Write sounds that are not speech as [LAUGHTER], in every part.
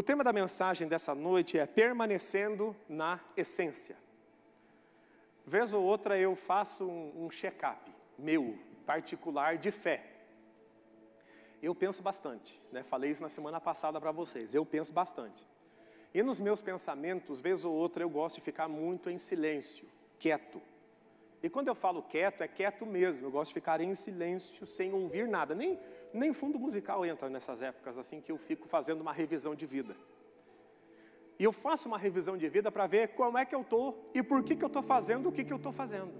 O tema da mensagem dessa noite é permanecendo na essência. Vez ou outra eu faço um, um check-up meu, particular, de fé. Eu penso bastante, né? falei isso na semana passada para vocês, eu penso bastante. E nos meus pensamentos, vez ou outra, eu gosto de ficar muito em silêncio, quieto. E quando eu falo quieto, é quieto mesmo. Eu gosto de ficar em silêncio, sem ouvir nada. Nem, nem fundo musical entra nessas épocas, assim que eu fico fazendo uma revisão de vida. E eu faço uma revisão de vida para ver como é que eu estou e por que, que eu estou fazendo o que, que eu estou fazendo.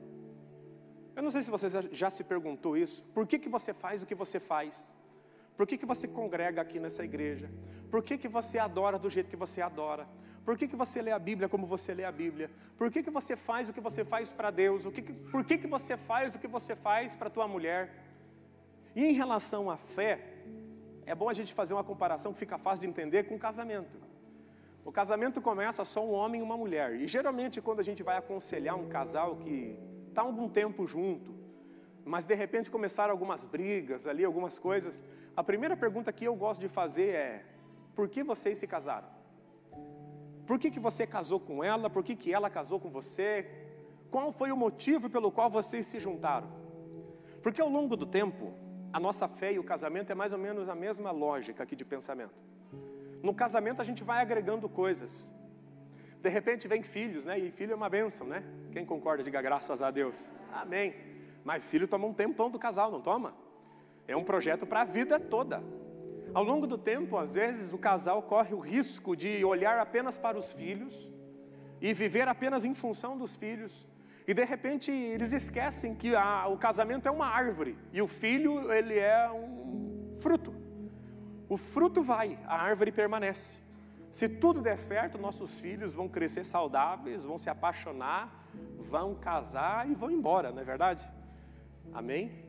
Eu não sei se você já, se perguntou isso. Por que, que você faz o que você faz? Por que, que você congrega aqui nessa igreja? Por que, que você adora do jeito que você adora? Por que, que você lê a Bíblia como você lê a Bíblia? Por que, que você faz o que você faz para Deus? O que que, por que, que você faz o que você faz para tua mulher? E em relação à fé, é bom a gente fazer uma comparação que fica fácil de entender com o casamento. O casamento começa só um homem e uma mulher. E geralmente quando a gente vai aconselhar um casal que está algum tempo junto, mas de repente começaram algumas brigas ali, algumas coisas, a primeira pergunta que eu gosto de fazer é: por que vocês se casaram? Por que, que você casou com ela? Por que, que ela casou com você? Qual foi o motivo pelo qual vocês se juntaram? Porque ao longo do tempo, a nossa fé e o casamento é mais ou menos a mesma lógica aqui de pensamento. No casamento a gente vai agregando coisas. De repente vem filhos, né? E filho é uma bênção, né? Quem concorda, diga graças a Deus. Amém. Mas filho toma um tempão do casal, não toma? É um projeto para a vida toda. Ao longo do tempo, às vezes, o casal corre o risco de olhar apenas para os filhos e viver apenas em função dos filhos. E de repente eles esquecem que a, o casamento é uma árvore e o filho ele é um fruto. O fruto vai, a árvore permanece. Se tudo der certo, nossos filhos vão crescer saudáveis, vão se apaixonar, vão casar e vão embora, não é verdade? Amém?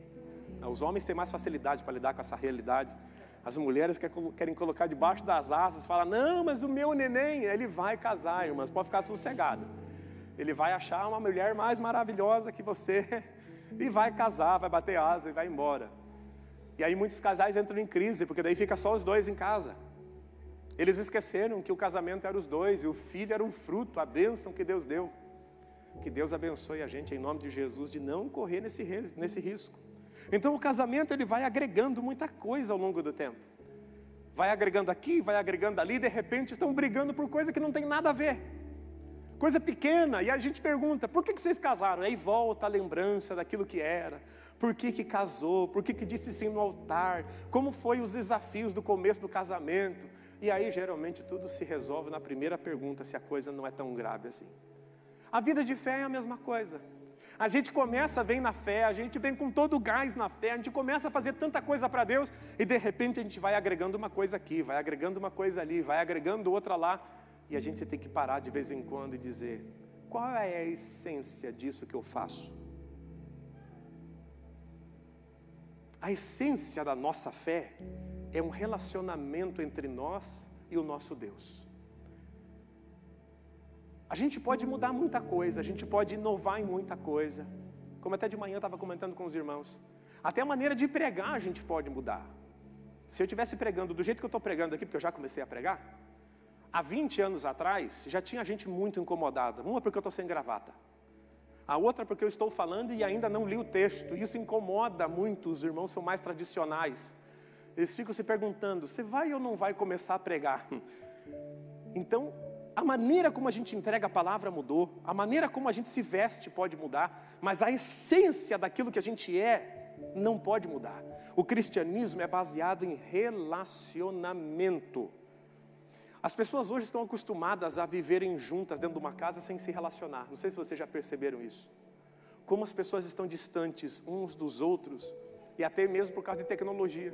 Os homens têm mais facilidade para lidar com essa realidade. As mulheres querem colocar debaixo das asas, falam, não, mas o meu neném, ele vai casar, irmãs, pode ficar sossegado. Ele vai achar uma mulher mais maravilhosa que você [LAUGHS] e vai casar, vai bater asa e vai embora. E aí muitos casais entram em crise, porque daí fica só os dois em casa. Eles esqueceram que o casamento era os dois e o filho era um fruto, a bênção que Deus deu. Que Deus abençoe a gente em nome de Jesus de não correr nesse, nesse risco. Então o casamento ele vai agregando muita coisa ao longo do tempo. Vai agregando aqui, vai agregando ali, de repente estão brigando por coisa que não tem nada a ver. Coisa pequena, e a gente pergunta, por que, que vocês casaram? Aí volta a lembrança daquilo que era, por que, que casou, por que, que disse sim no altar, como foi os desafios do começo do casamento. E aí geralmente tudo se resolve na primeira pergunta, se a coisa não é tão grave assim. A vida de fé é a mesma coisa. A gente começa, vem na fé, a gente vem com todo o gás na fé, a gente começa a fazer tanta coisa para Deus e de repente a gente vai agregando uma coisa aqui, vai agregando uma coisa ali, vai agregando outra lá e a gente tem que parar de vez em quando e dizer: qual é a essência disso que eu faço? A essência da nossa fé é um relacionamento entre nós e o nosso Deus. A gente pode mudar muita coisa, a gente pode inovar em muita coisa. Como até de manhã eu estava comentando com os irmãos. Até a maneira de pregar a gente pode mudar. Se eu estivesse pregando do jeito que eu estou pregando aqui, porque eu já comecei a pregar, há 20 anos atrás já tinha gente muito incomodada. Uma porque eu estou sem gravata. A outra porque eu estou falando e ainda não li o texto. Isso incomoda muito, os irmãos são mais tradicionais. Eles ficam se perguntando: você vai ou não vai começar a pregar? [LAUGHS] Então, a maneira como a gente entrega a palavra mudou, a maneira como a gente se veste pode mudar, mas a essência daquilo que a gente é não pode mudar. O cristianismo é baseado em relacionamento. As pessoas hoje estão acostumadas a viverem juntas dentro de uma casa sem se relacionar. Não sei se vocês já perceberam isso. Como as pessoas estão distantes uns dos outros e até mesmo por causa de tecnologia.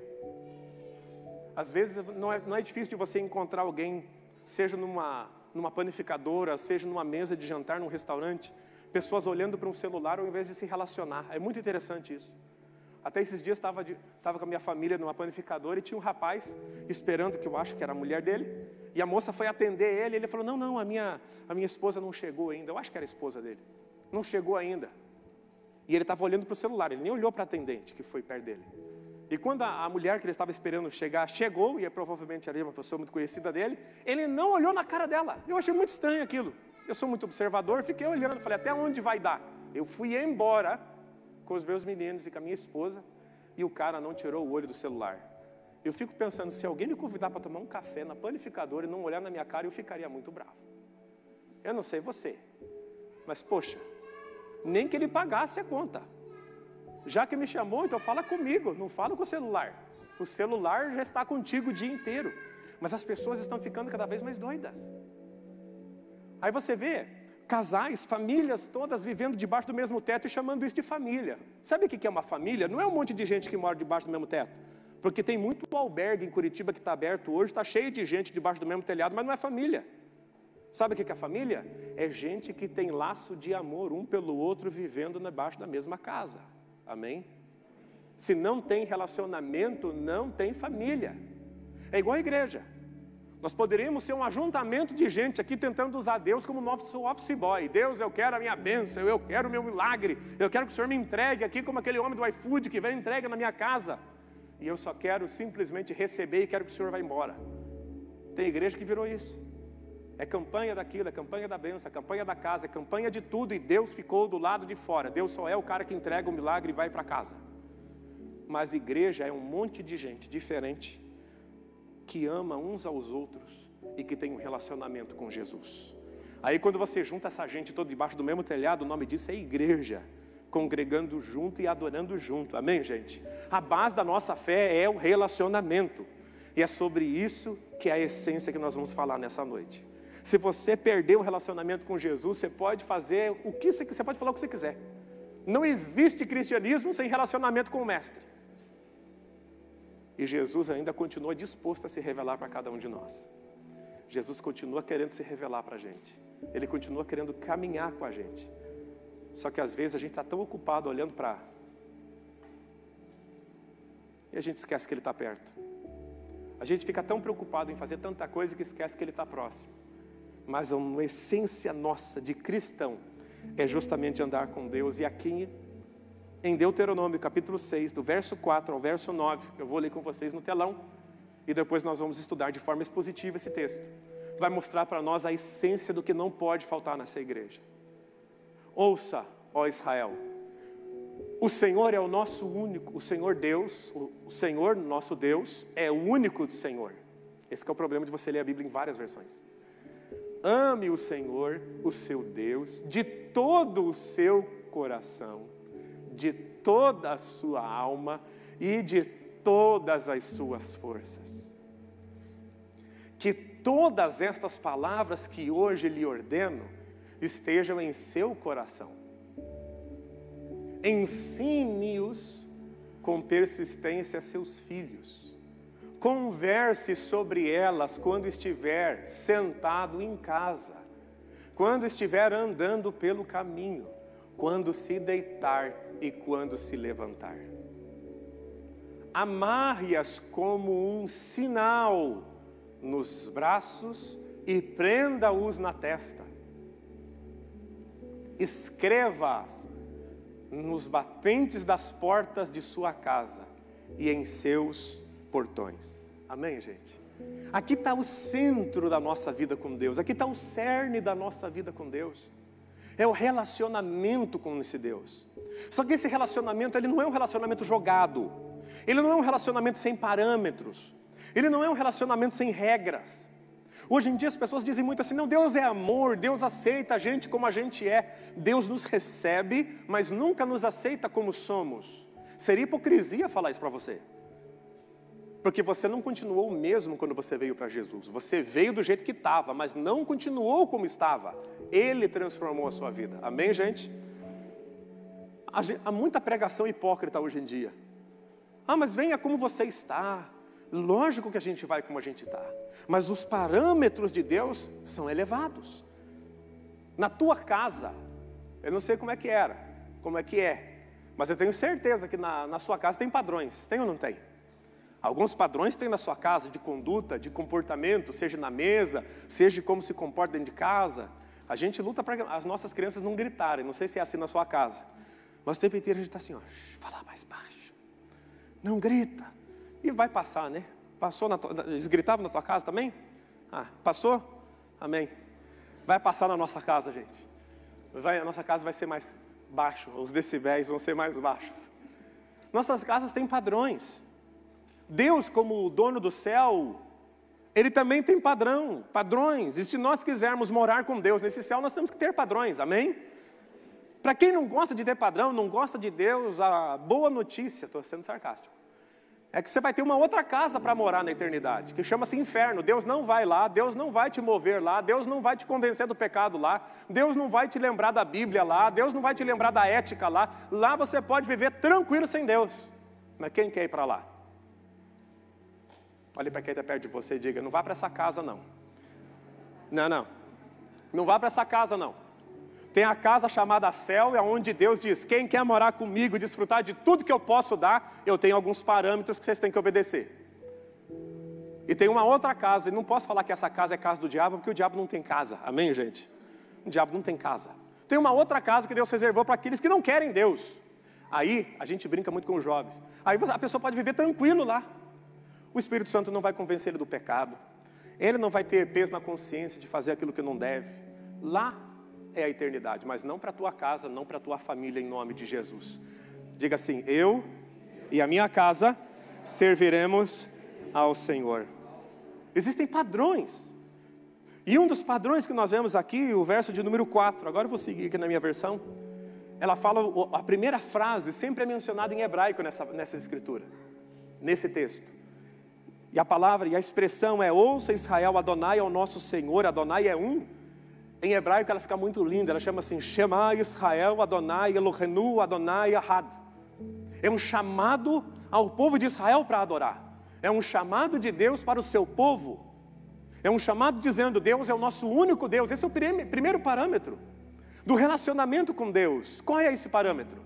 Às vezes não é, não é difícil de você encontrar alguém, seja numa numa panificadora, seja numa mesa de jantar num restaurante, pessoas olhando para um celular ao invés de se relacionar. É muito interessante isso. Até esses dias estava com a minha família numa panificadora e tinha um rapaz esperando, que eu acho que era a mulher dele, e a moça foi atender ele, e ele falou: Não, não, a minha, a minha esposa não chegou ainda. Eu acho que era a esposa dele. Não chegou ainda. E ele estava olhando para o celular, ele nem olhou para a atendente que foi perto dele. E quando a, a mulher que ele estava esperando chegar chegou, e é provavelmente ali uma pessoa muito conhecida dele, ele não olhou na cara dela. Eu achei muito estranho aquilo. Eu sou muito observador, fiquei olhando, falei, até onde vai dar? Eu fui embora com os meus meninos e com a minha esposa, e o cara não tirou o olho do celular. Eu fico pensando, se alguém me convidar para tomar um café na panificadora e não olhar na minha cara, eu ficaria muito bravo. Eu não sei você, mas poxa, nem que ele pagasse a conta. Já que me chamou, então fala comigo, não fala com o celular. O celular já está contigo o dia inteiro. Mas as pessoas estão ficando cada vez mais doidas. Aí você vê casais, famílias todas vivendo debaixo do mesmo teto e chamando isso de família. Sabe o que é uma família? Não é um monte de gente que mora debaixo do mesmo teto. Porque tem muito albergue em Curitiba que está aberto hoje, está cheio de gente debaixo do mesmo telhado, mas não é família. Sabe o que é família? É gente que tem laço de amor um pelo outro, vivendo debaixo da mesma casa. Amém? Se não tem relacionamento, não tem família. É igual a igreja. Nós poderíamos ser um ajuntamento de gente aqui tentando usar Deus como nosso office boy. Deus, eu quero a minha bênção, eu quero o meu milagre, eu quero que o Senhor me entregue aqui como aquele homem do iFood que vem entrega na minha casa. E eu só quero simplesmente receber e quero que o Senhor vá embora. Tem igreja que virou isso. É campanha daquilo, é campanha da bênção, é campanha da casa, é campanha de tudo e Deus ficou do lado de fora. Deus só é o cara que entrega o milagre e vai para casa. Mas igreja é um monte de gente diferente que ama uns aos outros e que tem um relacionamento com Jesus. Aí quando você junta essa gente toda debaixo do mesmo telhado, o nome disso é igreja, congregando junto e adorando junto. Amém, gente? A base da nossa fé é o relacionamento. E é sobre isso que é a essência que nós vamos falar nessa noite. Se você perdeu o relacionamento com Jesus, você pode fazer o que você, você pode falar o que você quiser. Não existe cristianismo sem relacionamento com o mestre. E Jesus ainda continua disposto a se revelar para cada um de nós. Jesus continua querendo se revelar para a gente. Ele continua querendo caminhar com a gente. Só que às vezes a gente está tão ocupado olhando para. E a gente esquece que Ele está perto. A gente fica tão preocupado em fazer tanta coisa que esquece que Ele está próximo mas uma essência nossa de cristão é justamente andar com Deus. E aqui em Deuteronômio, capítulo 6, do verso 4 ao verso 9, eu vou ler com vocês no telão, e depois nós vamos estudar de forma expositiva esse texto. Vai mostrar para nós a essência do que não pode faltar nessa igreja. Ouça, ó Israel, o Senhor é o nosso único, o Senhor Deus, o Senhor nosso Deus é o único Senhor. Esse é o problema de você ler a Bíblia em várias versões. Ame o Senhor, o seu Deus, de todo o seu coração, de toda a sua alma e de todas as suas forças. Que todas estas palavras que hoje lhe ordeno estejam em seu coração. Ensine-os com persistência a seus filhos Converse sobre elas quando estiver sentado em casa, quando estiver andando pelo caminho, quando se deitar e quando se levantar. Amarre-as como um sinal nos braços e prenda-os na testa. Escreva-as nos batentes das portas de sua casa e em seus portões. Amém, gente? Aqui está o centro da nossa vida com Deus, aqui está o cerne da nossa vida com Deus. É o relacionamento com esse Deus. Só que esse relacionamento, ele não é um relacionamento jogado. Ele não é um relacionamento sem parâmetros. Ele não é um relacionamento sem regras. Hoje em dia as pessoas dizem muito assim: não, Deus é amor, Deus aceita a gente como a gente é. Deus nos recebe, mas nunca nos aceita como somos. Seria hipocrisia falar isso para você. Porque você não continuou o mesmo quando você veio para Jesus. Você veio do jeito que estava, mas não continuou como estava. Ele transformou a sua vida. Amém, gente? Há muita pregação hipócrita hoje em dia. Ah, mas venha como você está. Lógico que a gente vai como a gente está. Mas os parâmetros de Deus são elevados. Na tua casa, eu não sei como é que era, como é que é. Mas eu tenho certeza que na, na sua casa tem padrões. Tem ou não tem? Alguns padrões tem na sua casa de conduta, de comportamento, seja na mesa, seja de como se comporta dentro de casa. A gente luta para as nossas crianças não gritarem. Não sei se é assim na sua casa. Mas o tempo inteiro a gente está assim, ó, falar mais baixo. Não grita. E vai passar, né? Passou na tua, eles gritavam na tua casa também? Ah, passou? Amém. Vai passar na nossa casa, gente. Vai, a nossa casa vai ser mais baixo, os decibéis vão ser mais baixos. Nossas casas têm padrões. Deus, como o dono do céu, ele também tem padrão, padrões. E se nós quisermos morar com Deus nesse céu, nós temos que ter padrões, amém? Para quem não gosta de ter padrão, não gosta de Deus, a boa notícia, estou sendo sarcástico, é que você vai ter uma outra casa para morar na eternidade, que chama-se inferno. Deus não vai lá, Deus não vai te mover lá, Deus não vai te convencer do pecado lá, Deus não vai te lembrar da Bíblia lá, Deus não vai te lembrar da ética lá. Lá você pode viver tranquilo sem Deus. Mas quem quer ir para lá? Olhe para quem está perto de você e diga: não vá para essa casa não. Não, não. Não vá para essa casa não. Tem a casa chamada céu, é onde Deus diz: quem quer morar comigo e desfrutar de tudo que eu posso dar, eu tenho alguns parâmetros que vocês têm que obedecer. E tem uma outra casa, e não posso falar que essa casa é casa do diabo, porque o diabo não tem casa, amém, gente? O diabo não tem casa. Tem uma outra casa que Deus reservou para aqueles que não querem Deus. Aí a gente brinca muito com os jovens. Aí a pessoa pode viver tranquilo lá. O Espírito Santo não vai convencer ele do pecado. Ele não vai ter peso na consciência de fazer aquilo que não deve. Lá é a eternidade, mas não para a tua casa, não para a tua família, em nome de Jesus. Diga assim: Eu e a minha casa serviremos ao Senhor. Existem padrões. E um dos padrões que nós vemos aqui, o verso de número 4, agora eu vou seguir aqui na minha versão. Ela fala, a primeira frase sempre é mencionada em hebraico nessa, nessa escritura, nesse texto. E a palavra e a expressão é: Ouça Israel, Adonai é o nosso Senhor, Adonai é um. Em hebraico ela fica muito linda, ela chama assim: Shema Israel Adonai Elohenu Adonai Ahad. É um chamado ao povo de Israel para adorar. É um chamado de Deus para o seu povo. É um chamado dizendo: Deus é o nosso único Deus. Esse é o primeiro parâmetro do relacionamento com Deus. Qual é esse parâmetro?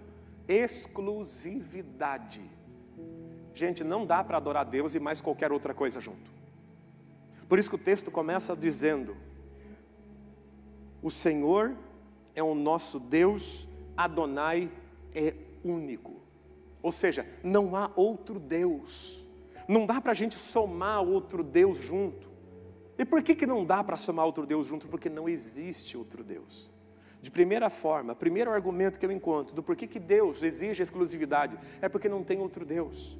Exclusividade. Gente, não dá para adorar Deus e mais qualquer outra coisa junto. Por isso que o texto começa dizendo: o Senhor é o nosso Deus, Adonai é único. Ou seja, não há outro Deus. Não dá para a gente somar outro Deus junto. E por que, que não dá para somar outro Deus junto? Porque não existe outro Deus. De primeira forma, primeiro argumento que eu encontro do porquê que Deus exige exclusividade é porque não tem outro Deus.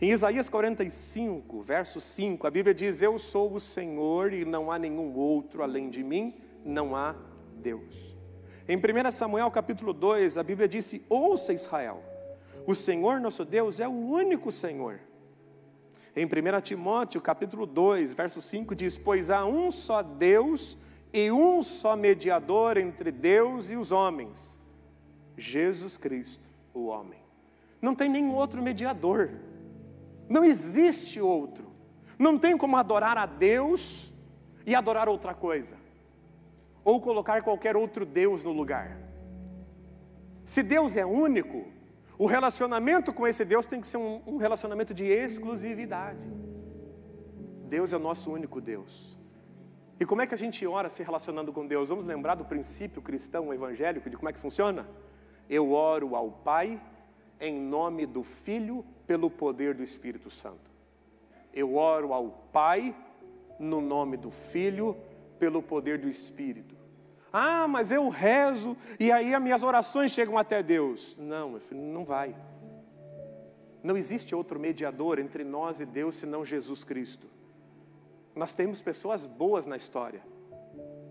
Em Isaías 45, verso 5, a Bíblia diz: Eu sou o Senhor e não há nenhum outro além de mim não há Deus. Em 1 Samuel capítulo 2, a Bíblia disse: Ouça Israel, o Senhor nosso Deus é o único Senhor. Em 1 Timóteo capítulo 2, verso 5 diz: Pois há um só Deus e um só mediador entre Deus e os homens, Jesus Cristo, o homem. Não tem nenhum outro mediador, não existe outro. Não tem como adorar a Deus e adorar outra coisa ou colocar qualquer outro Deus no lugar. Se Deus é único, o relacionamento com esse Deus tem que ser um, um relacionamento de exclusividade. Deus é o nosso único Deus. E como é que a gente ora se relacionando com Deus? Vamos lembrar do princípio cristão evangélico, de como é que funciona? Eu oro ao Pai em nome do Filho, pelo poder do Espírito Santo. Eu oro ao Pai no nome do Filho, pelo poder do Espírito. Ah, mas eu rezo e aí as minhas orações chegam até Deus. Não, meu filho, não vai. Não existe outro mediador entre nós e Deus senão Jesus Cristo. Nós temos pessoas boas na história.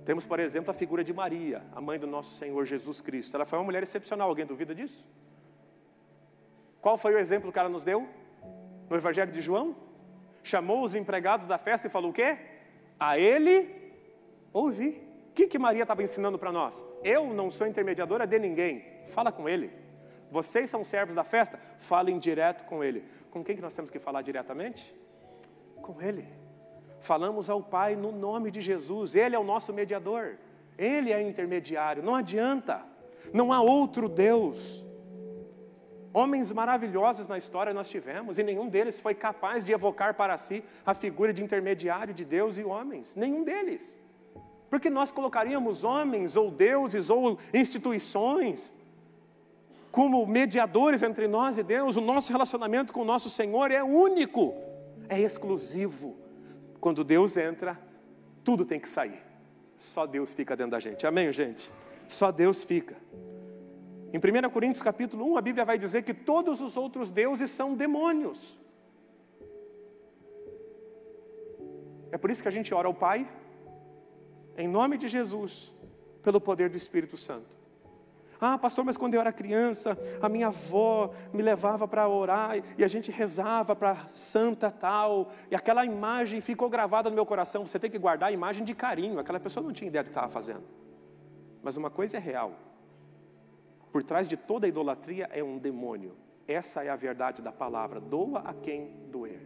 Temos, por exemplo, a figura de Maria, a mãe do nosso Senhor Jesus Cristo. Ela foi uma mulher excepcional. Alguém duvida disso? Qual foi o exemplo que ela nos deu? No Evangelho de João? Chamou os empregados da festa e falou o quê? A ele ouvi que, que Maria estava ensinando para nós? Eu não sou intermediadora de ninguém. Fala com ele. Vocês são servos da festa? Falem direto com ele. Com quem que nós temos que falar diretamente? Com ele. Falamos ao Pai no nome de Jesus. Ele é o nosso mediador. Ele é intermediário. Não adianta. Não há outro Deus. Homens maravilhosos na história nós tivemos e nenhum deles foi capaz de evocar para si a figura de intermediário de Deus e homens. Nenhum deles. Porque nós colocaríamos homens, ou deuses, ou instituições, como mediadores entre nós e Deus, o nosso relacionamento com o nosso Senhor é único, é exclusivo. Quando Deus entra, tudo tem que sair. Só Deus fica dentro da gente. Amém, gente? Só Deus fica. Em 1 Coríntios capítulo 1, a Bíblia vai dizer que todos os outros deuses são demônios. É por isso que a gente ora ao Pai, em nome de Jesus, pelo poder do Espírito Santo. Ah, pastor, mas quando eu era criança, a minha avó me levava para orar e a gente rezava para santa tal, e aquela imagem ficou gravada no meu coração. Você tem que guardar a imagem de carinho, aquela pessoa não tinha ideia do que estava fazendo. Mas uma coisa é real: por trás de toda idolatria é um demônio. Essa é a verdade da palavra: doa a quem doer.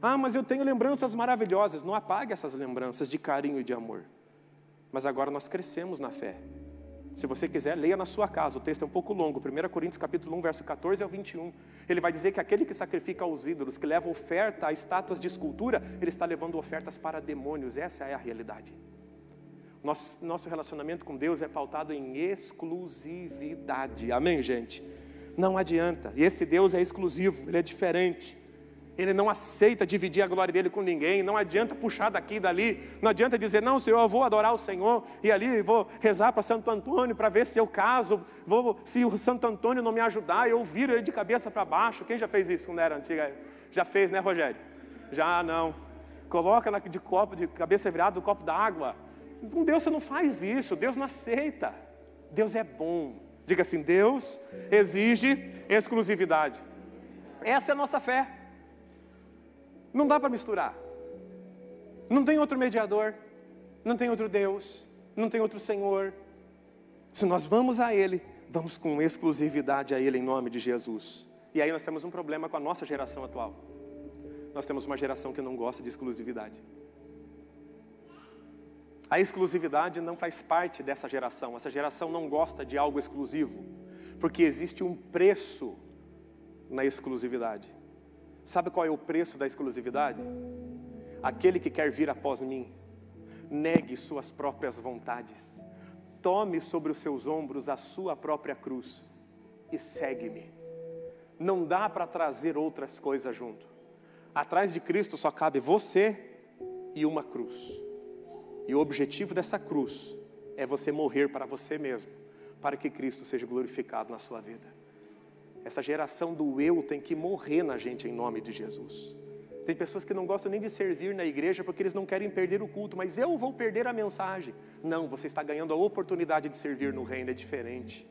Ah, mas eu tenho lembranças maravilhosas. Não apague essas lembranças de carinho e de amor. Mas agora nós crescemos na fé. Se você quiser, leia na sua casa, o texto é um pouco longo, 1 Coríntios capítulo 1, verso 14 ao 21. Ele vai dizer que aquele que sacrifica aos ídolos, que leva oferta a estátuas de escultura, ele está levando ofertas para demônios, essa é a realidade. Nosso, nosso relacionamento com Deus é pautado em exclusividade, amém, gente? Não adianta, e esse Deus é exclusivo, ele é diferente. Ele não aceita dividir a glória dele com ninguém. Não adianta puxar daqui e dali. Não adianta dizer, não, Senhor, eu vou adorar o Senhor e ali vou rezar para Santo Antônio para ver se eu caso. Vou, se o Santo Antônio não me ajudar, eu viro ele de cabeça para baixo. Quem já fez isso quando era antiga? Já fez, né, Rogério? Já não. Coloca de copo, de cabeça virada no copo d'água. Com Deus você não faz isso. Deus não aceita. Deus é bom. Diga assim: Deus exige exclusividade. Essa é a nossa fé. Não dá para misturar. Não tem outro mediador, não tem outro Deus, não tem outro Senhor. Se nós vamos a Ele, vamos com exclusividade a Ele em nome de Jesus. E aí nós temos um problema com a nossa geração atual. Nós temos uma geração que não gosta de exclusividade. A exclusividade não faz parte dessa geração. Essa geração não gosta de algo exclusivo, porque existe um preço na exclusividade. Sabe qual é o preço da exclusividade? Aquele que quer vir após mim, negue suas próprias vontades, tome sobre os seus ombros a sua própria cruz e segue-me. Não dá para trazer outras coisas junto. Atrás de Cristo só cabe você e uma cruz. E o objetivo dessa cruz é você morrer para você mesmo, para que Cristo seja glorificado na sua vida. Essa geração do eu tem que morrer na gente em nome de Jesus. Tem pessoas que não gostam nem de servir na igreja porque eles não querem perder o culto, mas eu vou perder a mensagem. Não, você está ganhando a oportunidade de servir no reino, é diferente.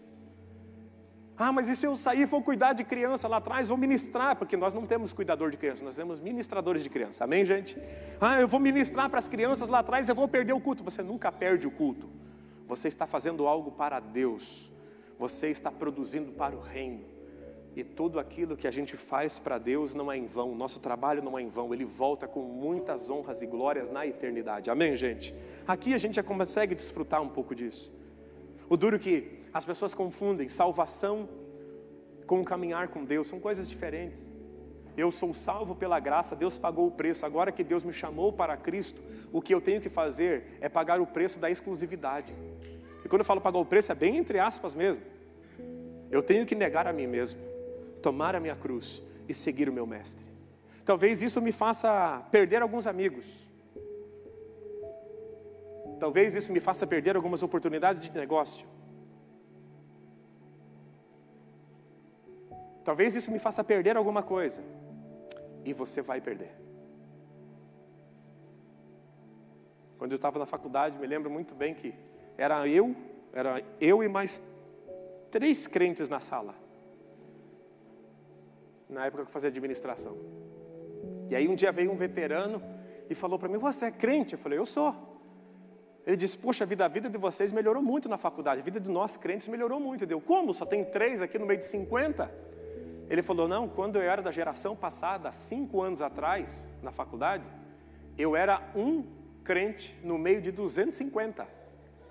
Ah, mas e se eu sair e for cuidar de criança lá atrás, vou ministrar, porque nós não temos cuidador de criança, nós temos ministradores de criança, amém, gente? Ah, eu vou ministrar para as crianças lá atrás, eu vou perder o culto. Você nunca perde o culto, você está fazendo algo para Deus, você está produzindo para o reino. E tudo aquilo que a gente faz para Deus não é em vão, nosso trabalho não é em vão, ele volta com muitas honras e glórias na eternidade. Amém, gente? Aqui a gente já consegue desfrutar um pouco disso. O duro é que as pessoas confundem salvação com caminhar com Deus, são coisas diferentes. Eu sou salvo pela graça, Deus pagou o preço. Agora que Deus me chamou para Cristo, o que eu tenho que fazer é pagar o preço da exclusividade. E quando eu falo pagar o preço, é bem entre aspas mesmo. Eu tenho que negar a mim mesmo tomar a minha cruz e seguir o meu mestre. Talvez isso me faça perder alguns amigos. Talvez isso me faça perder algumas oportunidades de negócio. Talvez isso me faça perder alguma coisa. E você vai perder. Quando eu estava na faculdade, me lembro muito bem que era eu, era eu e mais três crentes na sala na época que eu fazia administração. E aí um dia veio um veterano e falou para mim: Você é crente? Eu falei: Eu sou. Ele disse: Poxa, a vida, a vida de vocês melhorou muito na faculdade, a vida de nós crentes melhorou muito. Deu, como? Só tem três aqui no meio de 50? Ele falou: Não, quando eu era da geração passada, cinco anos atrás, na faculdade, eu era um crente no meio de 250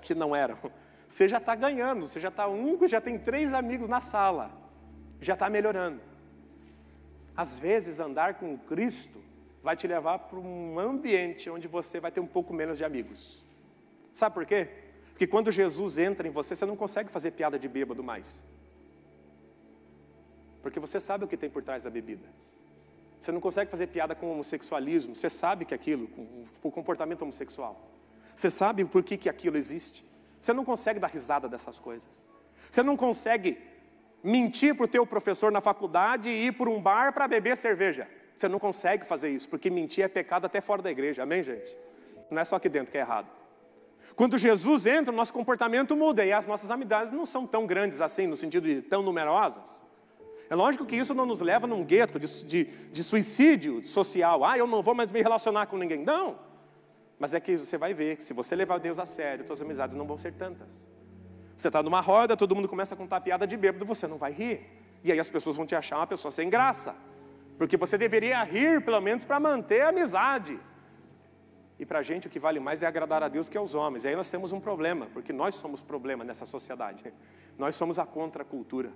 que não eram. [LAUGHS] Você já está ganhando, você já está um, já tem três amigos na sala, já está melhorando. Às vezes, andar com Cristo vai te levar para um ambiente onde você vai ter um pouco menos de amigos. Sabe por quê? Porque quando Jesus entra em você, você não consegue fazer piada de bêbado mais. Porque você sabe o que tem por trás da bebida. Você não consegue fazer piada com homossexualismo, você sabe que aquilo, com o comportamento homossexual. Você sabe por que, que aquilo existe. Você não consegue dar risada dessas coisas. Você não consegue mentir para o teu professor na faculdade e ir para um bar para beber cerveja. Você não consegue fazer isso, porque mentir é pecado até fora da igreja. Amém, gente? Não é só aqui dentro que é errado. Quando Jesus entra, o nosso comportamento muda e as nossas amizades não são tão grandes assim, no sentido de tão numerosas. É lógico que isso não nos leva num gueto de, de, de suicídio social. Ah, eu não vou mais me relacionar com ninguém. Não. Mas é que você vai ver que se você levar Deus a sério, suas amizades não vão ser tantas. Você está numa roda, todo mundo começa a contar piada de bêbado, você não vai rir. E aí as pessoas vão te achar uma pessoa sem graça. Porque você deveria rir, pelo menos, para manter a amizade. E para a gente o que vale mais é agradar a Deus que aos homens. E aí nós temos um problema, porque nós somos problema nessa sociedade. Nós somos a contracultura.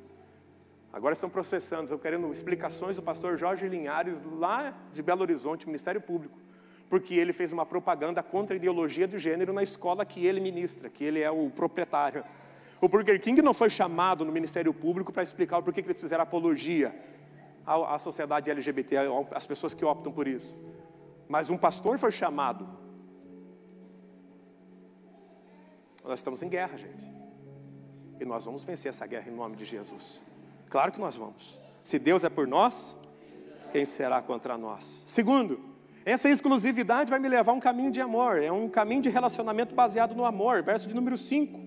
Agora estão processando, estão querendo explicações do pastor Jorge Linhares, lá de Belo Horizonte, Ministério Público porque ele fez uma propaganda contra a ideologia do gênero na escola que ele ministra, que ele é o proprietário. O Burger King não foi chamado no Ministério Público para explicar o porquê que eles fizeram apologia à, à sociedade LGBT, às pessoas que optam por isso. Mas um pastor foi chamado. Nós estamos em guerra, gente. E nós vamos vencer essa guerra em nome de Jesus. Claro que nós vamos. Se Deus é por nós, quem será contra nós? Segundo, essa exclusividade vai me levar a um caminho de amor, é um caminho de relacionamento baseado no amor. Verso de número 5.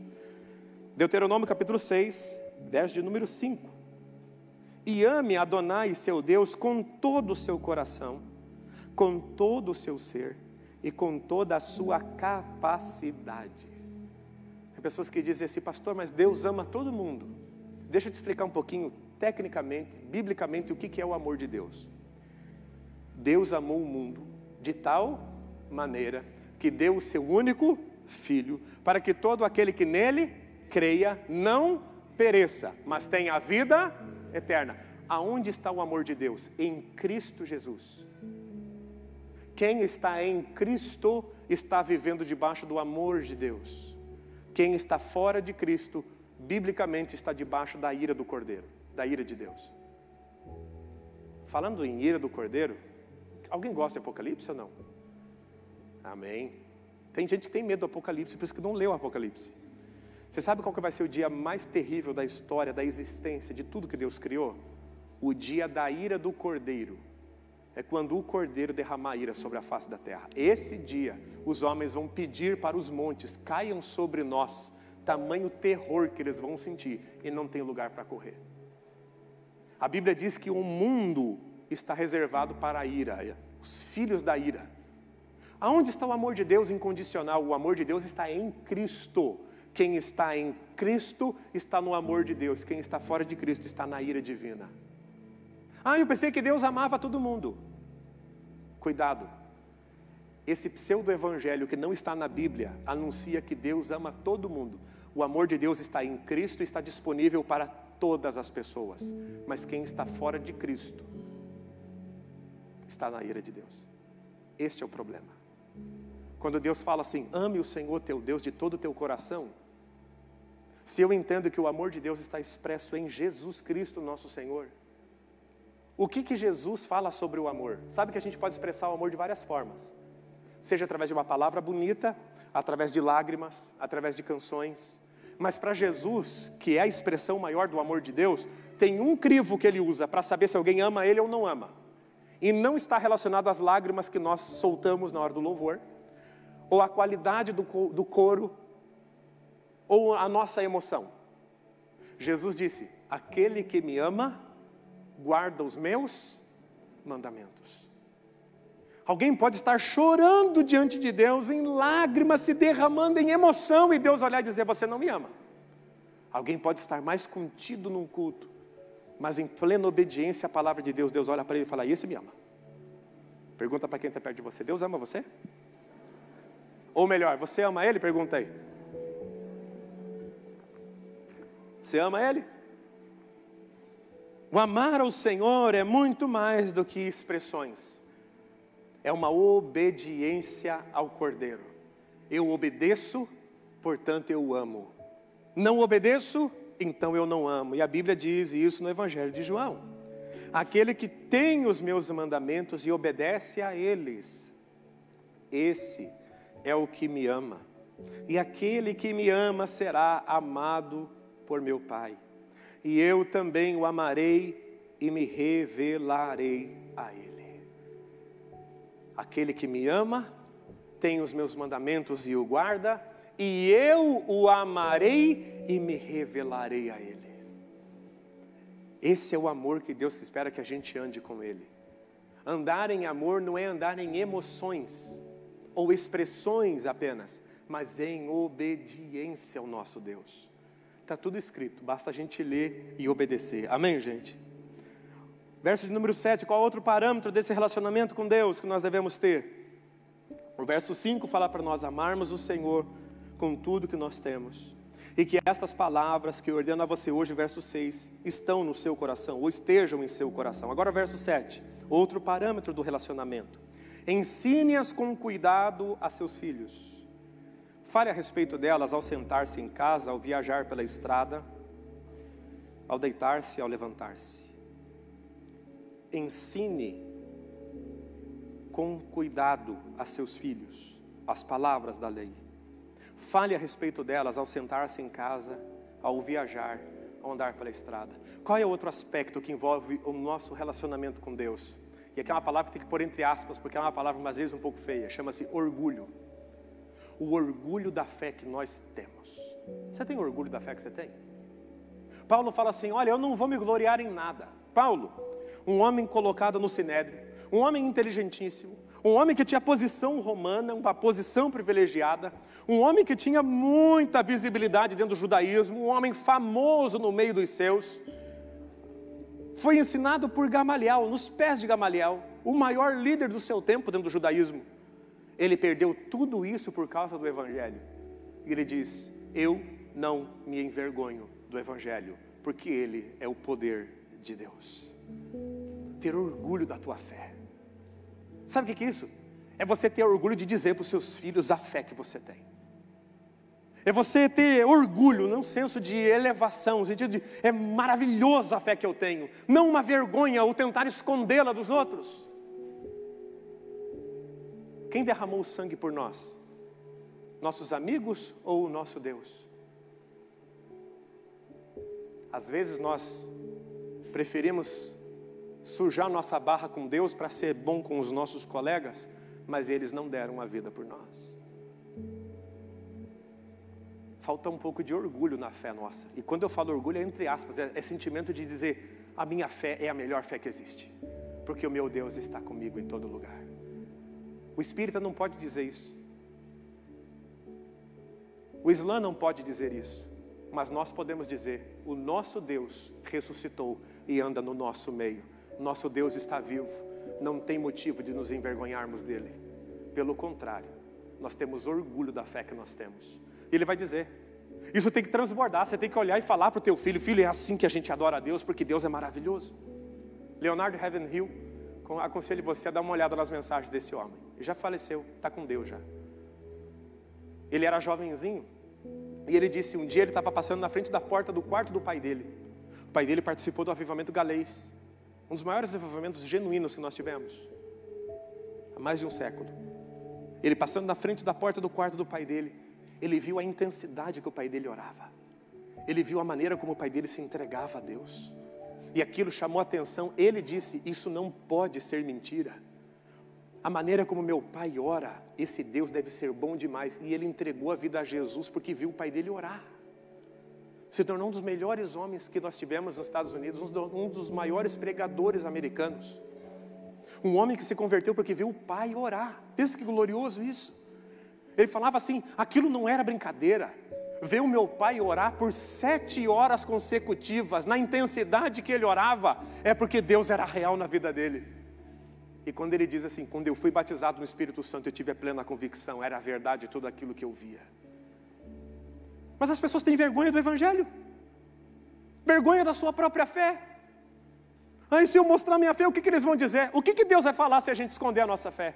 Deuteronômio capítulo 6, verso de número 5. E ame Adonai, seu Deus, com todo o seu coração, com todo o seu ser e com toda a sua capacidade. Tem pessoas que dizem assim, pastor, mas Deus ama todo mundo. Deixa eu te explicar um pouquinho, tecnicamente, biblicamente, o que é o amor de Deus. Deus amou o mundo de tal maneira que deu o seu único filho, para que todo aquele que nele creia não pereça, mas tenha a vida eterna. Aonde está o amor de Deus? Em Cristo Jesus. Quem está em Cristo está vivendo debaixo do amor de Deus. Quem está fora de Cristo, biblicamente está debaixo da ira do Cordeiro, da ira de Deus. Falando em ira do Cordeiro, Alguém gosta de Apocalipse ou não? Amém. Tem gente que tem medo do Apocalipse, por isso que não leu o Apocalipse. Você sabe qual que vai ser o dia mais terrível da história, da existência, de tudo que Deus criou? O dia da ira do Cordeiro. É quando o Cordeiro derramar ira sobre a face da terra. Esse dia, os homens vão pedir para os montes, caiam sobre nós, tamanho terror que eles vão sentir, e não tem lugar para correr. A Bíblia diz que o mundo está reservado para a ira, os filhos da ira. Aonde está o amor de Deus incondicional? O amor de Deus está em Cristo. Quem está em Cristo está no amor de Deus. Quem está fora de Cristo está na ira divina. Ah, eu pensei que Deus amava todo mundo. Cuidado. Esse pseudo-evangelho que não está na Bíblia anuncia que Deus ama todo mundo. O amor de Deus está em Cristo e está disponível para todas as pessoas. Mas quem está fora de Cristo está na ira de Deus. Este é o problema. Quando Deus fala assim, ame o Senhor teu Deus de todo o teu coração, se eu entendo que o amor de Deus está expresso em Jesus Cristo, nosso Senhor, o que que Jesus fala sobre o amor? Sabe que a gente pode expressar o amor de várias formas. Seja através de uma palavra bonita, através de lágrimas, através de canções. Mas para Jesus, que é a expressão maior do amor de Deus, tem um crivo que ele usa para saber se alguém ama ele ou não ama e não está relacionado às lágrimas que nós soltamos na hora do louvor, ou à qualidade do, do coro, ou a nossa emoção. Jesus disse: Aquele que me ama, guarda os meus mandamentos. Alguém pode estar chorando diante de Deus, em lágrimas, se derramando em emoção, e Deus olhar e dizer: Você não me ama. Alguém pode estar mais contido num culto, mas em plena obediência à palavra de Deus, Deus olha para ele e fala: Esse me ama. Pergunta para quem está perto de você: Deus ama você? Ou melhor, você ama Ele? Pergunta aí. Você ama Ele? O amar ao Senhor é muito mais do que expressões, é uma obediência ao Cordeiro. Eu obedeço, portanto eu amo. Não obedeço, então eu não amo. E a Bíblia diz isso no Evangelho de João. Aquele que tem os meus mandamentos e obedece a eles, esse é o que me ama. E aquele que me ama será amado por meu Pai. E eu também o amarei e me revelarei a ele. Aquele que me ama tem os meus mandamentos e o guarda, e eu o amarei e me revelarei a ele. Esse é o amor que Deus espera que a gente ande com Ele. Andar em amor não é andar em emoções ou expressões apenas, mas em obediência ao nosso Deus. Está tudo escrito, basta a gente ler e obedecer. Amém, gente? Verso de número 7, qual outro parâmetro desse relacionamento com Deus que nós devemos ter? O verso 5 fala para nós amarmos o Senhor com tudo que nós temos e que estas palavras que eu ordeno a você hoje, verso 6, estão no seu coração, ou estejam em seu coração. Agora, verso 7, outro parâmetro do relacionamento. Ensine-as com cuidado a seus filhos. Fale a respeito delas ao sentar-se em casa, ao viajar pela estrada, ao deitar-se, ao levantar-se. Ensine com cuidado a seus filhos as palavras da lei Fale a respeito delas ao sentar-se em casa, ao viajar, ao andar pela estrada. Qual é outro aspecto que envolve o nosso relacionamento com Deus? E aqui é uma palavra que tem que pôr entre aspas, porque é uma palavra, às vezes, um pouco feia. Chama-se orgulho. O orgulho da fé que nós temos. Você tem orgulho da fé que você tem? Paulo fala assim: Olha, eu não vou me gloriar em nada. Paulo, um homem colocado no sinédrio, um homem inteligentíssimo, um homem que tinha posição romana, uma posição privilegiada, um homem que tinha muita visibilidade dentro do judaísmo, um homem famoso no meio dos seus, foi ensinado por Gamaliel, nos pés de Gamaliel, o maior líder do seu tempo dentro do judaísmo. Ele perdeu tudo isso por causa do Evangelho. E ele diz: Eu não me envergonho do Evangelho, porque ele é o poder de Deus. Ter orgulho da tua fé. Sabe o que é isso? É você ter orgulho de dizer para os seus filhos a fé que você tem. É você ter orgulho, não um senso de elevação, no sentido de é maravilhosa a fé que eu tenho, não uma vergonha ou tentar escondê-la dos outros. Quem derramou o sangue por nós? Nossos amigos ou o nosso Deus? Às vezes nós preferimos sujar nossa barra com Deus para ser bom com os nossos colegas, mas eles não deram a vida por nós. Falta um pouco de orgulho na fé nossa. E quando eu falo orgulho, é entre aspas, é, é sentimento de dizer: a minha fé é a melhor fé que existe, porque o meu Deus está comigo em todo lugar. O espírita não pode dizer isso. O Islã não pode dizer isso. Mas nós podemos dizer: o nosso Deus ressuscitou e anda no nosso meio. Nosso Deus está vivo, não tem motivo de nos envergonharmos dele. Pelo contrário, nós temos orgulho da fé que nós temos. E ele vai dizer: isso tem que transbordar, você tem que olhar e falar para o teu filho: filho, é assim que a gente adora a Deus, porque Deus é maravilhoso. Leonardo Ravenhill, aconselho você a dar uma olhada nas mensagens desse homem. Ele já faleceu, está com Deus já. Ele era jovenzinho, e ele disse: um dia ele estava passando na frente da porta do quarto do pai dele. O pai dele participou do avivamento galês. Um dos maiores desenvolvimentos genuínos que nós tivemos. Há mais de um século. Ele passando na frente da porta do quarto do pai dele, ele viu a intensidade que o pai dele orava. Ele viu a maneira como o pai dele se entregava a Deus. E aquilo chamou a atenção. Ele disse: Isso não pode ser mentira. A maneira como meu pai ora, esse Deus deve ser bom demais. E ele entregou a vida a Jesus porque viu o pai dele orar se tornou um dos melhores homens que nós tivemos nos Estados Unidos, um dos maiores pregadores americanos. Um homem que se converteu porque viu o pai orar. Pensa que glorioso isso. Ele falava assim: aquilo não era brincadeira. Ver o meu pai orar por sete horas consecutivas, na intensidade que ele orava, é porque Deus era real na vida dele. E quando ele diz assim: quando eu fui batizado no Espírito Santo, eu tive a plena convicção, era a verdade tudo aquilo que eu via. Mas as pessoas têm vergonha do Evangelho, vergonha da sua própria fé. Aí, se eu mostrar minha fé, o que, que eles vão dizer? O que, que Deus vai falar se a gente esconder a nossa fé?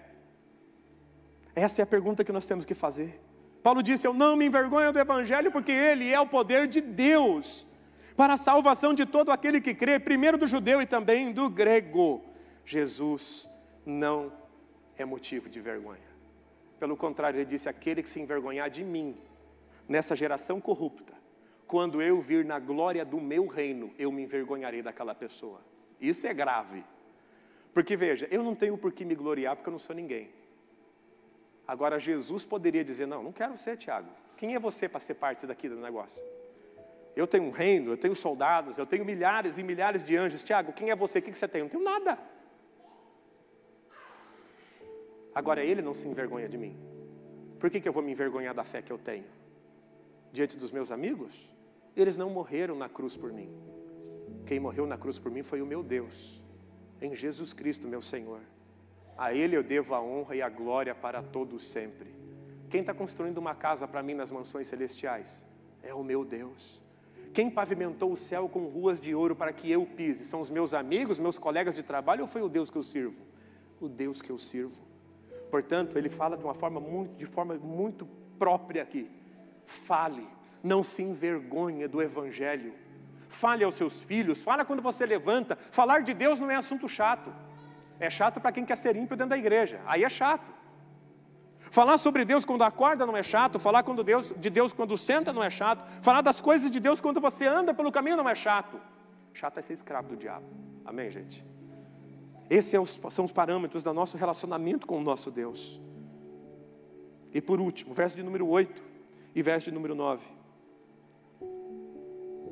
Essa é a pergunta que nós temos que fazer. Paulo disse: Eu não me envergonho do Evangelho, porque ele é o poder de Deus para a salvação de todo aquele que crê, primeiro do judeu e também do grego. Jesus não é motivo de vergonha. Pelo contrário, ele disse: aquele que se envergonhar de mim, nessa geração corrupta, quando eu vir na glória do meu reino, eu me envergonharei daquela pessoa. Isso é grave. Porque veja, eu não tenho por que me gloriar porque eu não sou ninguém. Agora, Jesus poderia dizer: Não, não quero ser, Tiago. Quem é você para ser parte daqui do negócio? Eu tenho um reino, eu tenho soldados, eu tenho milhares e milhares de anjos. Tiago, quem é você? O que você tem? Eu não tenho nada. Agora, ele não se envergonha de mim. Por que, que eu vou me envergonhar da fé que eu tenho? Diante dos meus amigos? Eles não morreram na cruz por mim. Quem morreu na cruz por mim foi o meu Deus, em Jesus Cristo, meu Senhor. A Ele eu devo a honra e a glória para todos sempre. Quem está construindo uma casa para mim nas mansões celestiais? É o meu Deus. Quem pavimentou o céu com ruas de ouro para que eu pise? São os meus amigos, meus colegas de trabalho ou foi o Deus que eu sirvo? O Deus que eu sirvo. Portanto, ele fala de uma forma muito, de forma muito própria aqui. Fale, não se envergonhe do Evangelho. Fale aos seus filhos, fala quando você levanta. Falar de Deus não é assunto chato. É chato para quem quer ser ímpio dentro da igreja. Aí é chato. Falar sobre Deus quando acorda não é chato. Falar quando Deus, de Deus quando senta não é chato. Falar das coisas de Deus quando você anda pelo caminho não é chato. Chato é ser escravo do diabo. Amém, gente? Esses é são os parâmetros do nosso relacionamento com o nosso Deus. E por último, verso de número 8 e verso número 9.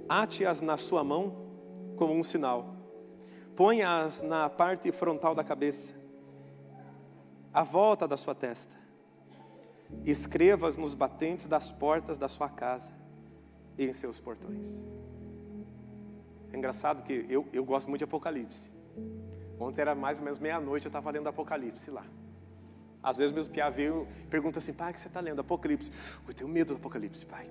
Ate-as na sua mão como um sinal. Ponha-as na parte frontal da cabeça, à volta da sua testa. Escreva-as nos batentes das portas da sua casa e em seus portões. É engraçado que eu, eu gosto muito de Apocalipse. Ontem era mais ou menos meia-noite, eu estava lendo Apocalipse lá. Às vezes meus piá veio e perguntam assim, pai, o que você está lendo? Apocalipse. Eu tenho medo do Apocalipse, pai.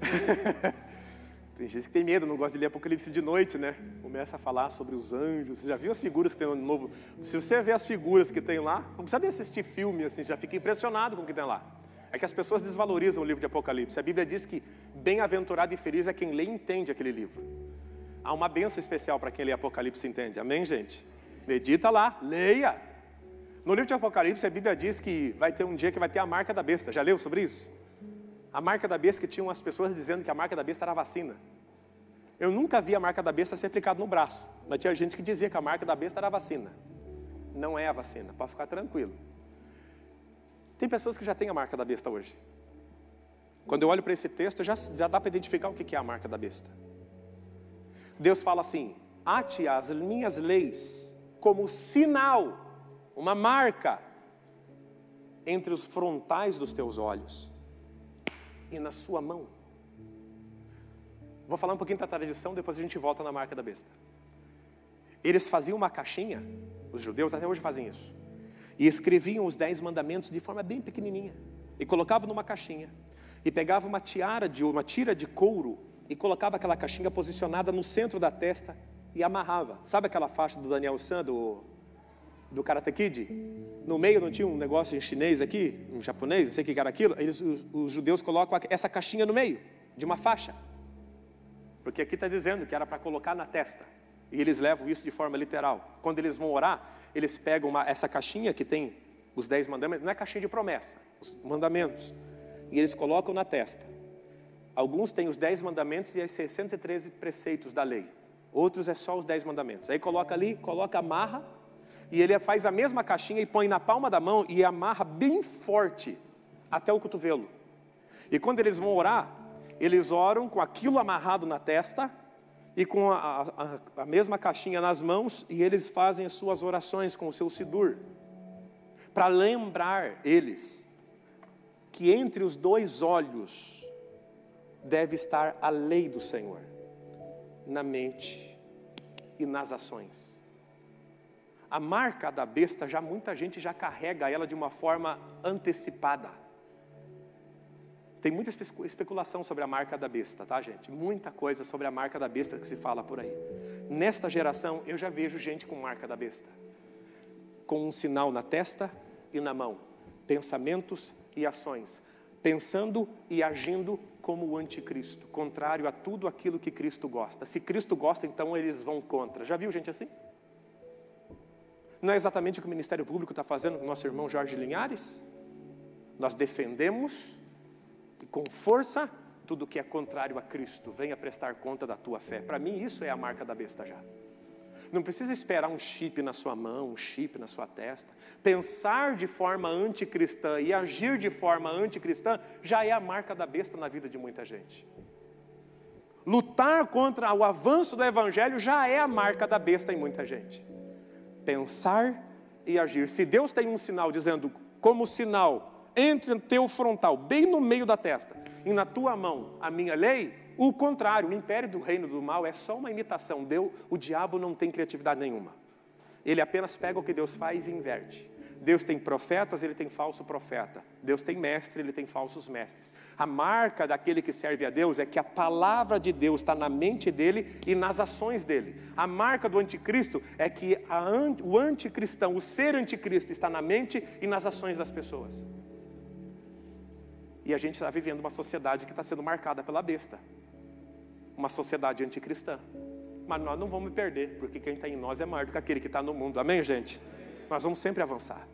[LAUGHS] tem gente que tem medo, não gosta de ler Apocalipse de noite, né? Começa a falar sobre os anjos. Você já viu as figuras que tem no novo? Se você vê as figuras que tem lá, não precisa nem assistir filme, assim, já fica impressionado com o que tem lá. É que as pessoas desvalorizam o livro de Apocalipse. A Bíblia diz que bem-aventurado e feliz é quem lê e entende aquele livro. Há uma benção especial para quem lê Apocalipse e entende. Amém, gente? Medita lá, leia. No livro de Apocalipse, a Bíblia diz que vai ter um dia que vai ter a marca da besta. Já leu sobre isso? A marca da besta que tinham as pessoas dizendo que a marca da besta era a vacina. Eu nunca vi a marca da besta ser aplicada no braço, mas tinha gente que dizia que a marca da besta era a vacina. Não é a vacina, pode ficar tranquilo. Tem pessoas que já têm a marca da besta hoje. Quando eu olho para esse texto, já, já dá para identificar o que é a marca da besta. Deus fala assim: ate as minhas leis como sinal, uma marca entre os frontais dos teus olhos e na sua mão. Vou falar um pouquinho da tradição, depois a gente volta na marca da besta. Eles faziam uma caixinha, os judeus até hoje fazem isso, e escreviam os dez mandamentos de forma bem pequenininha, e colocavam numa caixinha, e pegavam uma tiara de uma tira de couro e colocava aquela caixinha posicionada no centro da testa e amarrava. Sabe aquela faixa do Daniel San, do, do Karate Kid? No meio não tinha um negócio em chinês aqui, em japonês, não sei o que era aquilo. Eles, os, os judeus colocam essa caixinha no meio de uma faixa. Porque aqui está dizendo que era para colocar na testa. E eles levam isso de forma literal. Quando eles vão orar, eles pegam uma, essa caixinha que tem os dez mandamentos, não é caixinha de promessa, os mandamentos. E eles colocam na testa. Alguns têm os dez mandamentos e as 613 preceitos da lei. Outros é só os dez mandamentos. Aí coloca ali, coloca amarra, e ele faz a mesma caixinha e põe na palma da mão e amarra bem forte até o cotovelo. E quando eles vão orar, eles oram com aquilo amarrado na testa e com a, a, a mesma caixinha nas mãos, e eles fazem as suas orações com o seu sidur, para lembrar eles que entre os dois olhos deve estar a lei do Senhor na mente e nas ações. A marca da besta já muita gente já carrega ela de uma forma antecipada. Tem muita especulação sobre a marca da besta, tá, gente? Muita coisa sobre a marca da besta que se fala por aí. Nesta geração, eu já vejo gente com marca da besta, com um sinal na testa e na mão, pensamentos e ações pensando e agindo como o anticristo, contrário a tudo aquilo que Cristo gosta. Se Cristo gosta, então eles vão contra. Já viu gente assim? Não é exatamente o que o Ministério Público está fazendo com nosso irmão Jorge Linhares? Nós defendemos e com força tudo que é contrário a Cristo. Venha prestar conta da tua fé. Para mim, isso é a marca da besta já. Não precisa esperar um chip na sua mão, um chip na sua testa. Pensar de forma anticristã e agir de forma anticristã já é a marca da besta na vida de muita gente. Lutar contra o avanço do evangelho já é a marca da besta em muita gente. Pensar e agir. Se Deus tem um sinal dizendo, como sinal, entre o teu frontal, bem no meio da testa, e na tua mão a minha lei, o contrário, o império do reino do mal é só uma imitação. Deus, o diabo não tem criatividade nenhuma. Ele apenas pega o que Deus faz e inverte. Deus tem profetas, ele tem falso profeta. Deus tem mestre, ele tem falsos mestres. A marca daquele que serve a Deus é que a palavra de Deus está na mente dele e nas ações dele. A marca do anticristo é que a, o anticristão, o ser anticristo, está na mente e nas ações das pessoas. E a gente está vivendo uma sociedade que está sendo marcada pela besta uma sociedade anticristã. Mas nós não vamos perder, porque quem está em nós é maior do que aquele que está no mundo. Amém, gente? Nós vamos sempre avançar.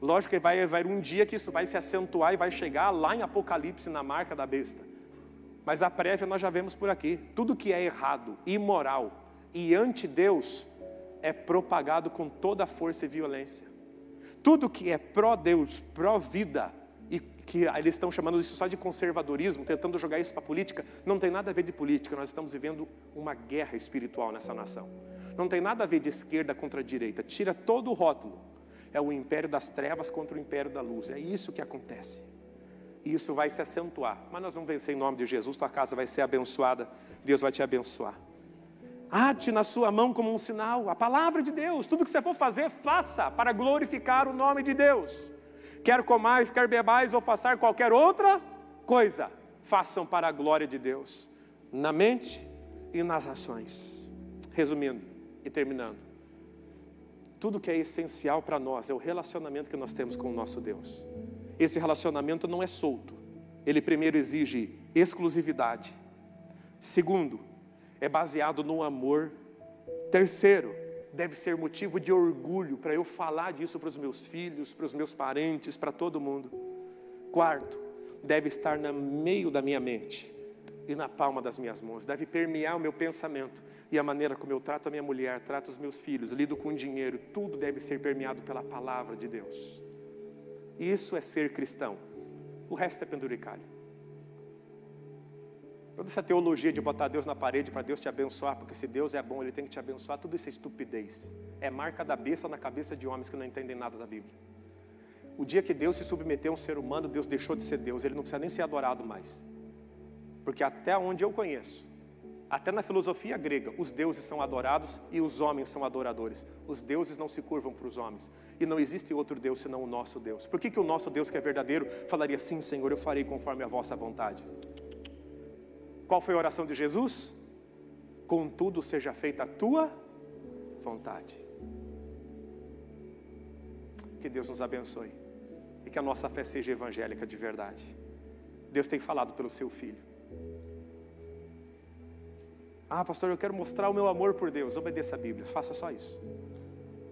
Lógico que vai haver um dia que isso vai se acentuar e vai chegar lá em Apocalipse na marca da besta. Mas a prévia nós já vemos por aqui. Tudo que é errado, imoral e anti-Deus é propagado com toda a força e violência. Tudo que é pró-Deus, pró-vida, que eles estão chamando isso só de conservadorismo, tentando jogar isso para a política, não tem nada a ver de política, nós estamos vivendo uma guerra espiritual nessa nação. Não tem nada a ver de esquerda contra direita, tira todo o rótulo. É o império das trevas contra o império da luz, é isso que acontece. E isso vai se acentuar, mas nós vamos vencer em nome de Jesus, tua casa vai ser abençoada, Deus vai te abençoar. Ate na sua mão como um sinal, a palavra de Deus, tudo que você for fazer, faça para glorificar o nome de Deus. Quer comais, quer bebais ou façar qualquer outra coisa, façam para a glória de Deus, na mente e nas ações. Resumindo e terminando, tudo que é essencial para nós é o relacionamento que nós temos com o nosso Deus. Esse relacionamento não é solto, ele primeiro exige exclusividade, segundo, é baseado no amor, terceiro, deve ser motivo de orgulho para eu falar disso para os meus filhos, para os meus parentes, para todo mundo. Quarto, deve estar no meio da minha mente e na palma das minhas mãos, deve permear o meu pensamento e a maneira como eu trato a minha mulher, trato os meus filhos, lido com dinheiro, tudo deve ser permeado pela palavra de Deus. Isso é ser cristão. O resto é penduricalho. Toda essa teologia de botar Deus na parede para Deus te abençoar, porque se Deus é bom, Ele tem que te abençoar, tudo isso é estupidez. É marca da besta na cabeça de homens que não entendem nada da Bíblia. O dia que Deus se submeteu a um ser humano, Deus deixou de ser Deus, Ele não precisa nem ser adorado mais. Porque até onde eu conheço, até na filosofia grega, os deuses são adorados e os homens são adoradores. Os deuses não se curvam para os homens. E não existe outro Deus senão o nosso Deus. Por que, que o nosso Deus, que é verdadeiro, falaria sim, Senhor, eu farei conforme a vossa vontade? Qual foi a oração de Jesus? Contudo, seja feita a tua vontade. Que Deus nos abençoe e que a nossa fé seja evangélica de verdade. Deus tem falado pelo seu filho. Ah, pastor, eu quero mostrar o meu amor por Deus. Obedeça a Bíblia, faça só isso.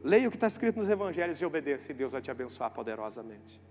Leia o que está escrito nos evangelhos e obedeça, e Deus vai te abençoar poderosamente.